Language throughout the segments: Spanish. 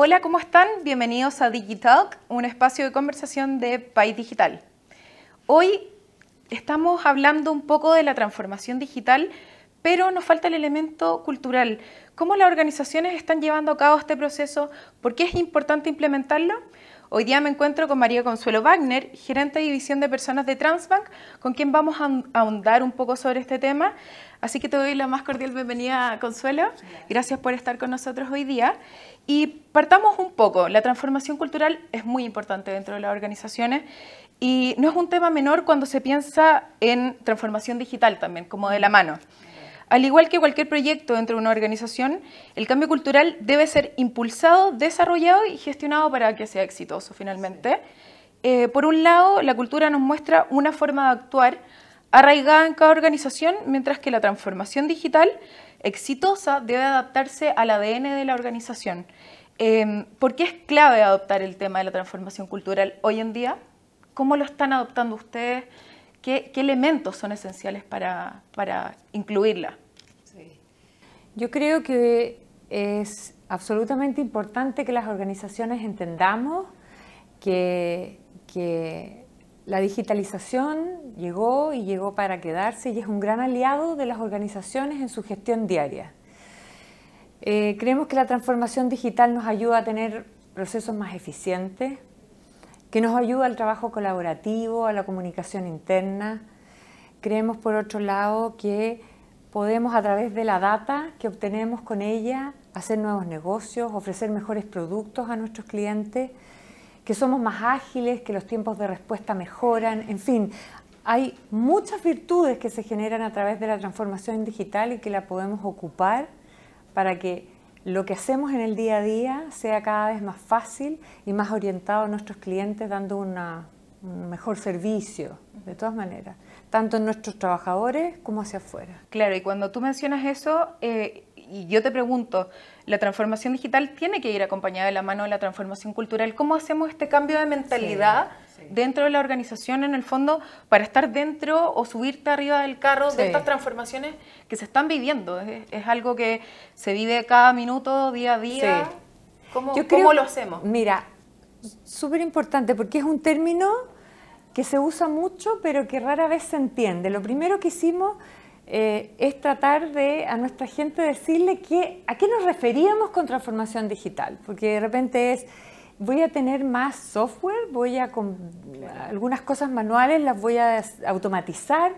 Hola, ¿cómo están? Bienvenidos a Digitalk, un espacio de conversación de País Digital. Hoy estamos hablando un poco de la transformación digital, pero nos falta el elemento cultural. ¿Cómo las organizaciones están llevando a cabo este proceso? ¿Por qué es importante implementarlo? Hoy día me encuentro con María Consuelo Wagner, gerente de división de personas de Transbank, con quien vamos a ahondar un poco sobre este tema. Así que te doy la más cordial bienvenida, Consuelo. Gracias por estar con nosotros hoy día. Y partamos un poco. La transformación cultural es muy importante dentro de las organizaciones y no es un tema menor cuando se piensa en transformación digital también, como de la mano. Al igual que cualquier proyecto dentro de una organización, el cambio cultural debe ser impulsado, desarrollado y gestionado para que sea exitoso finalmente. Eh, por un lado, la cultura nos muestra una forma de actuar arraigada en cada organización, mientras que la transformación digital exitosa debe adaptarse al ADN de la organización. Eh, ¿Por qué es clave adoptar el tema de la transformación cultural hoy en día? ¿Cómo lo están adoptando ustedes? ¿Qué, elementos son esenciales para, incluirla? Yo creo que es absolutamente importante que las organizaciones entendamos que, la digitalización llegó y llegó para quedarse y es un gran aliado de las organizaciones en su gestión diaria. Eh, creemos que la transformación digital nos ayuda a tener procesos más eficientes, que nos ayuda al trabajo colaborativo, a la comunicación interna. Creemos, por otro lado, que podemos a través de la data que obtenemos con ella hacer nuevos negocios, ofrecer mejores productos a nuestros clientes, que somos más ágiles, que los tiempos de respuesta mejoran, en fin, hay muchas virtudes que se generan a través de la transformación digital y que la podemos ocupar para que lo que hacemos en el día a día sea cada vez más fácil y más orientado a nuestros clientes, dando un mejor servicio, de todas maneras, tanto en nuestros trabajadores como hacia afuera. Claro, y cuando tú mencionas eso, eh, y yo te pregunto, la transformación digital tiene que ir acompañada de la mano de la transformación cultural. ¿Cómo hacemos este cambio de mentalidad dentro de la organización en el fondo para estar dentro o subirte arriba del carro de estas transformaciones que se están viviendo? Es, algo que se vive cada minuto, día a día. ¿Cómo, ¿Cómo lo hacemos? Mira, súper importante porque es un término que se usa mucho pero que rara vez se entiende. Lo primero que hicimos eh, es tratar de a nuestra gente decirle que, a qué nos referíamos con transformación digital, porque de repente es, voy a tener más software, voy a, con, algunas cosas manuales las voy a automatizar,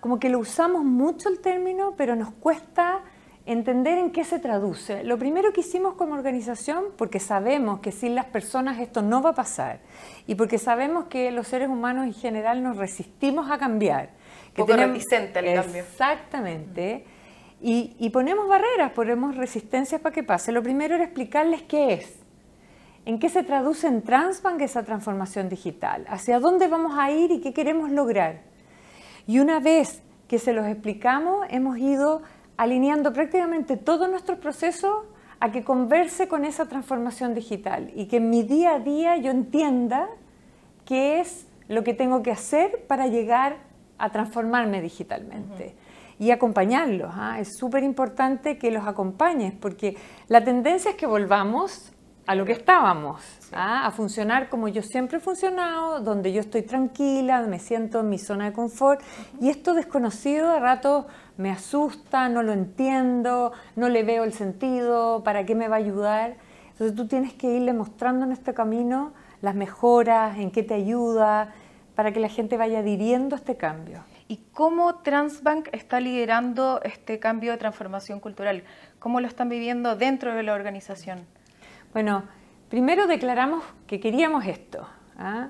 como que lo usamos mucho el término, pero nos cuesta entender en qué se traduce. Lo primero que hicimos como organización, porque sabemos que sin las personas esto no va a pasar, y porque sabemos que los seres humanos en general nos resistimos a cambiar, que poco tenemos, reticente al cambio. Exactamente. Y, ponemos barreras, ponemos resistencias para que pase. Lo primero era explicarles qué es, en qué se traduce en Transbank esa transformación digital, hacia dónde vamos a ir y qué queremos lograr. Y una vez que se los explicamos, hemos ido alineando prácticamente todo nuestro proceso a que converse con esa transformación digital y que en mi día a día yo entienda qué es lo que tengo que hacer para llegar a transformarme digitalmente. Y acompañarlos, ¿ah? es súper importante que los acompañes, porque la tendencia es que volvamos a lo que estábamos, ¿ah? a funcionar como yo siempre he funcionado, donde yo estoy tranquila, me siento en mi zona de confort, y esto desconocido de rato me asusta, no lo entiendo, no le veo el sentido, ¿para qué me va a ayudar? Entonces tú tienes que irle mostrando en este camino las mejoras, en qué te ayuda, para que la gente vaya adhiriendo a este cambio. ¿Y cómo Transbank está liderando este cambio de transformación cultural? ¿Cómo lo están viviendo dentro de la organización? Bueno, primero declaramos que queríamos esto. ¿ah?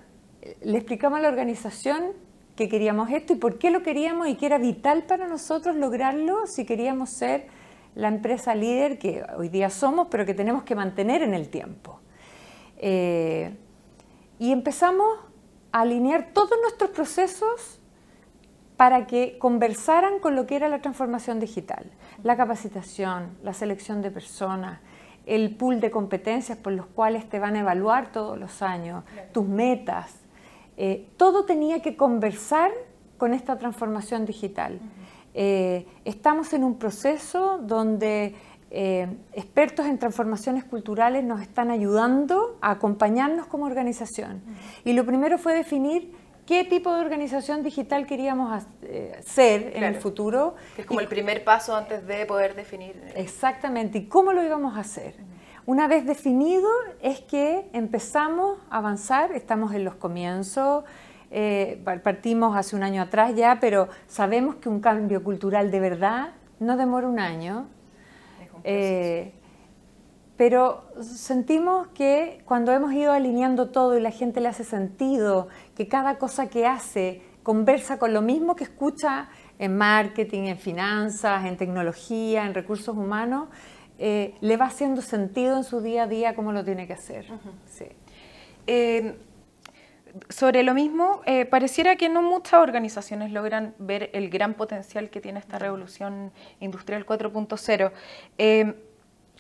Le explicamos a la organización que queríamos esto y por qué lo queríamos y que era vital para nosotros lograrlo si queríamos ser la empresa líder que hoy día somos, pero que tenemos que mantener en el tiempo. Eh, y empezamos alinear todos nuestros procesos para que conversaran con lo que era la transformación digital, la capacitación, la selección de personas, el pool de competencias por los cuales te van a evaluar todos los años, tus metas. Eh, todo tenía que conversar con esta transformación digital. Eh, estamos en un proceso donde eh, expertos en transformaciones culturales nos están ayudando a acompañarnos como organización. Y lo primero fue definir qué tipo de organización digital queríamos eh, ser en el futuro. es como el primer paso antes de poder definir. Exactamente, y cómo lo íbamos a hacer. Una vez definido es que empezamos a avanzar, estamos en los comienzos, eh, partimos hace un año atrás ya, pero sabemos que un cambio cultural de verdad no demora un año. Eh, pero sentimos que cuando hemos ido alineando todo y la gente le hace sentido, que cada cosa que hace conversa con lo mismo que escucha en marketing, en finanzas, en tecnología, en recursos humanos, eh, le va haciendo sentido en su día a día cómo lo tiene que hacer. Eh, sobre lo mismo, eh, pareciera que no muchas organizaciones logran ver el gran potencial que tiene esta revolución industrial 4.0.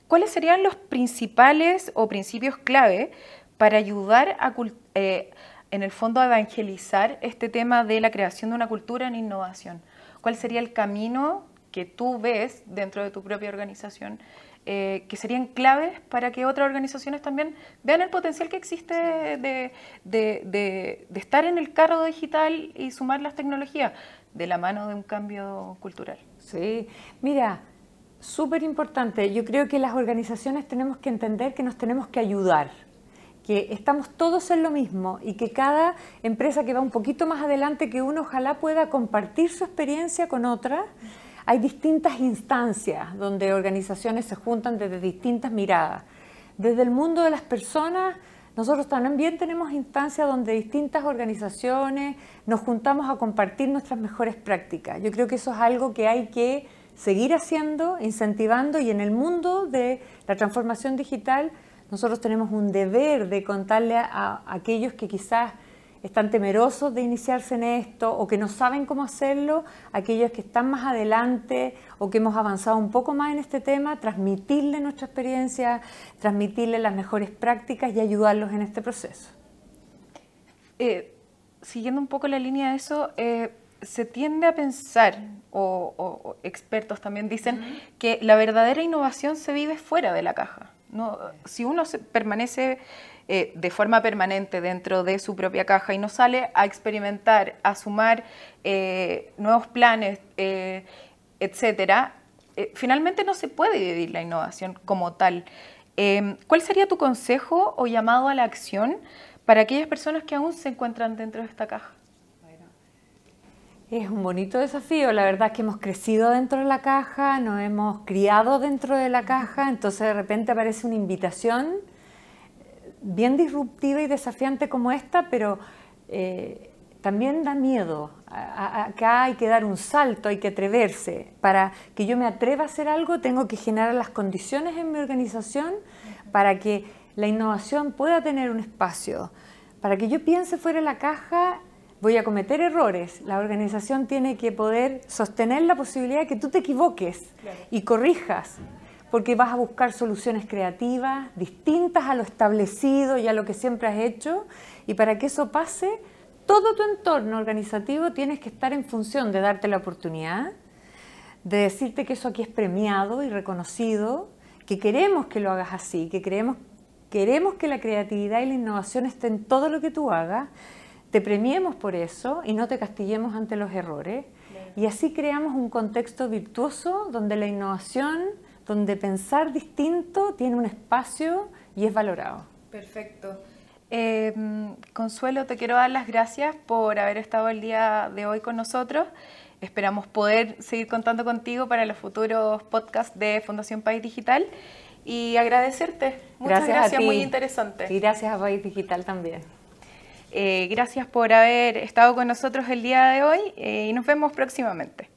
¿Cuáles serían los principales o principios clave para ayudar a, en el fondo, a evangelizar este tema de la creación de una cultura en innovación? ¿Cuál sería el camino que tú ves dentro de tu propia organización eh, que serían claves para que otras organizaciones también vean el potencial que existe de, de, estar en el carro digital y sumar las tecnologías de la mano de un cambio cultural. Sí, mira, súper importante. Yo creo que las organizaciones tenemos que entender que nos tenemos que ayudar que estamos todos en lo mismo y que cada empresa que va un poquito más adelante que uno ojalá pueda compartir su experiencia con otra hay distintas instancias donde organizaciones se juntan desde distintas miradas. Desde el mundo de las personas, nosotros también tenemos instancias donde distintas organizaciones nos juntamos a compartir nuestras mejores prácticas. Yo creo que eso es algo que hay que seguir haciendo, incentivando y en el mundo de la transformación digital nosotros tenemos un deber de contarle a, aquellos que quizás están temerosos de iniciarse en esto o que no saben cómo hacerlo, aquellos que están más adelante o que hemos avanzado un poco más en este tema, transmitirle nuestra experiencia, transmitirle las mejores prácticas y ayudarlos en este proceso. Eh, siguiendo un poco la línea de eso, eh, se tiende a pensar, o, expertos también dicen, que la verdadera innovación se vive fuera de la caja. ¿No? Si uno se permanece eh, de forma permanente dentro de su propia caja y no sale a experimentar, a sumar eh, nuevos planes, eh, etcétera, finalmente no se puede vivir la innovación como tal. Em, ¿Cuál sería tu consejo o llamado a la acción para aquellas personas que aún se encuentran dentro de esta caja? Es un bonito desafío, la verdad es que hemos crecido dentro de la caja, nos hemos criado dentro de la caja, entonces de repente aparece una invitación bien disruptiva y desafiante como esta, pero eh, también da miedo. acá hay que dar un salto, hay que atreverse. Para que yo me atreva a hacer algo, tengo que generar las condiciones en mi organización para que la innovación pueda tener un espacio. Para que yo piense fuera de la caja, voy a cometer errores. La organización tiene que poder sostener la posibilidad de que tú te equivoques y corrijas porque vas a buscar soluciones creativas, distintas a lo establecido y a lo que siempre has hecho, y para que eso pase, todo tu entorno organizativo tienes que estar en función de darte la oportunidad, de decirte que eso aquí es premiado y reconocido, que queremos que lo hagas así, que queremos, queremos que la creatividad y la innovación estén en todo lo que tú hagas, te premiemos por eso y no te castiguemos ante los errores. Y así creamos un contexto virtuoso donde la innovación donde pensar distinto tiene un espacio y es valorado. Perfecto. Em, Consuelo, te quiero dar las gracias por haber estado el día de hoy con nosotros. Esperamos poder seguir contando contigo para los futuros podcasts de Fundación País Digital y agradecerte. Muchas gracias, muy interesante. Y gracias a País Digital también. Eh, gracias por haber estado con nosotros el día de hoy eh, y nos vemos próximamente.